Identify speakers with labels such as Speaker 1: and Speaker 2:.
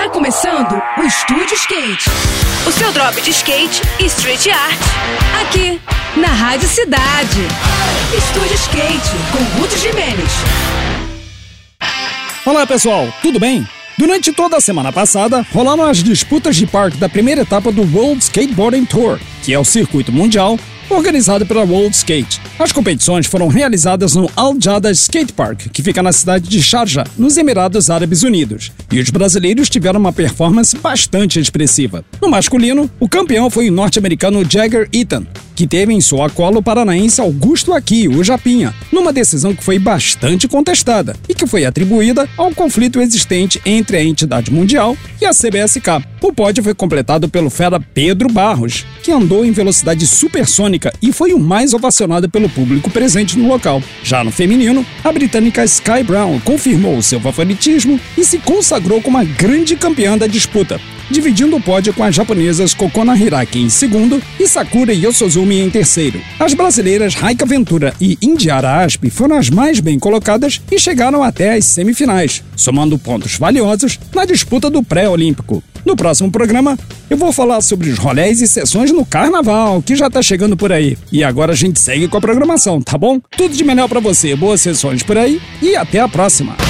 Speaker 1: Tá começando o Estúdio Skate.
Speaker 2: O seu drop de skate e street art.
Speaker 1: Aqui, na Rádio Cidade. Estúdio Skate, com Ruth Jimenez.
Speaker 3: Olá pessoal, tudo bem? Durante toda a semana passada, rolaram as disputas de parque da primeira etapa do World Skateboarding Tour, que é o circuito mundial organizado pela World Skate. As competições foram realizadas no Al Jada Skate Park, que fica na cidade de Sharjah, nos Emirados Árabes Unidos. E os brasileiros tiveram uma performance bastante expressiva. No masculino, o campeão foi o norte-americano Jagger Eaton, que teve em sua cola o paranaense Augusto Aqui, o Japinha, numa decisão que foi bastante contestada e que foi atribuída ao conflito existente entre a entidade mundial e a CBSK. O pódio foi completado pelo fera Pedro Barros, que andou em velocidade supersônica e foi o mais ovacionado pelo público presente no local. Já no feminino, a britânica Sky Brown confirmou seu favoritismo e se consagrou como a grande campeã da disputa, dividindo o pódio com as japonesas Kokona Hiraki em segundo e Sakura Yosozumi em terceiro. As brasileiras Raika Ventura e Indiara Asp foram as mais bem colocadas e chegaram até as semifinais, somando pontos valiosos na disputa do pré-olímpico. No próximo programa, eu vou falar sobre os rolés e sessões no carnaval, que já tá chegando por aí. E agora a gente segue com a programação, tá bom? Tudo de melhor para você, boas sessões por aí e até a próxima.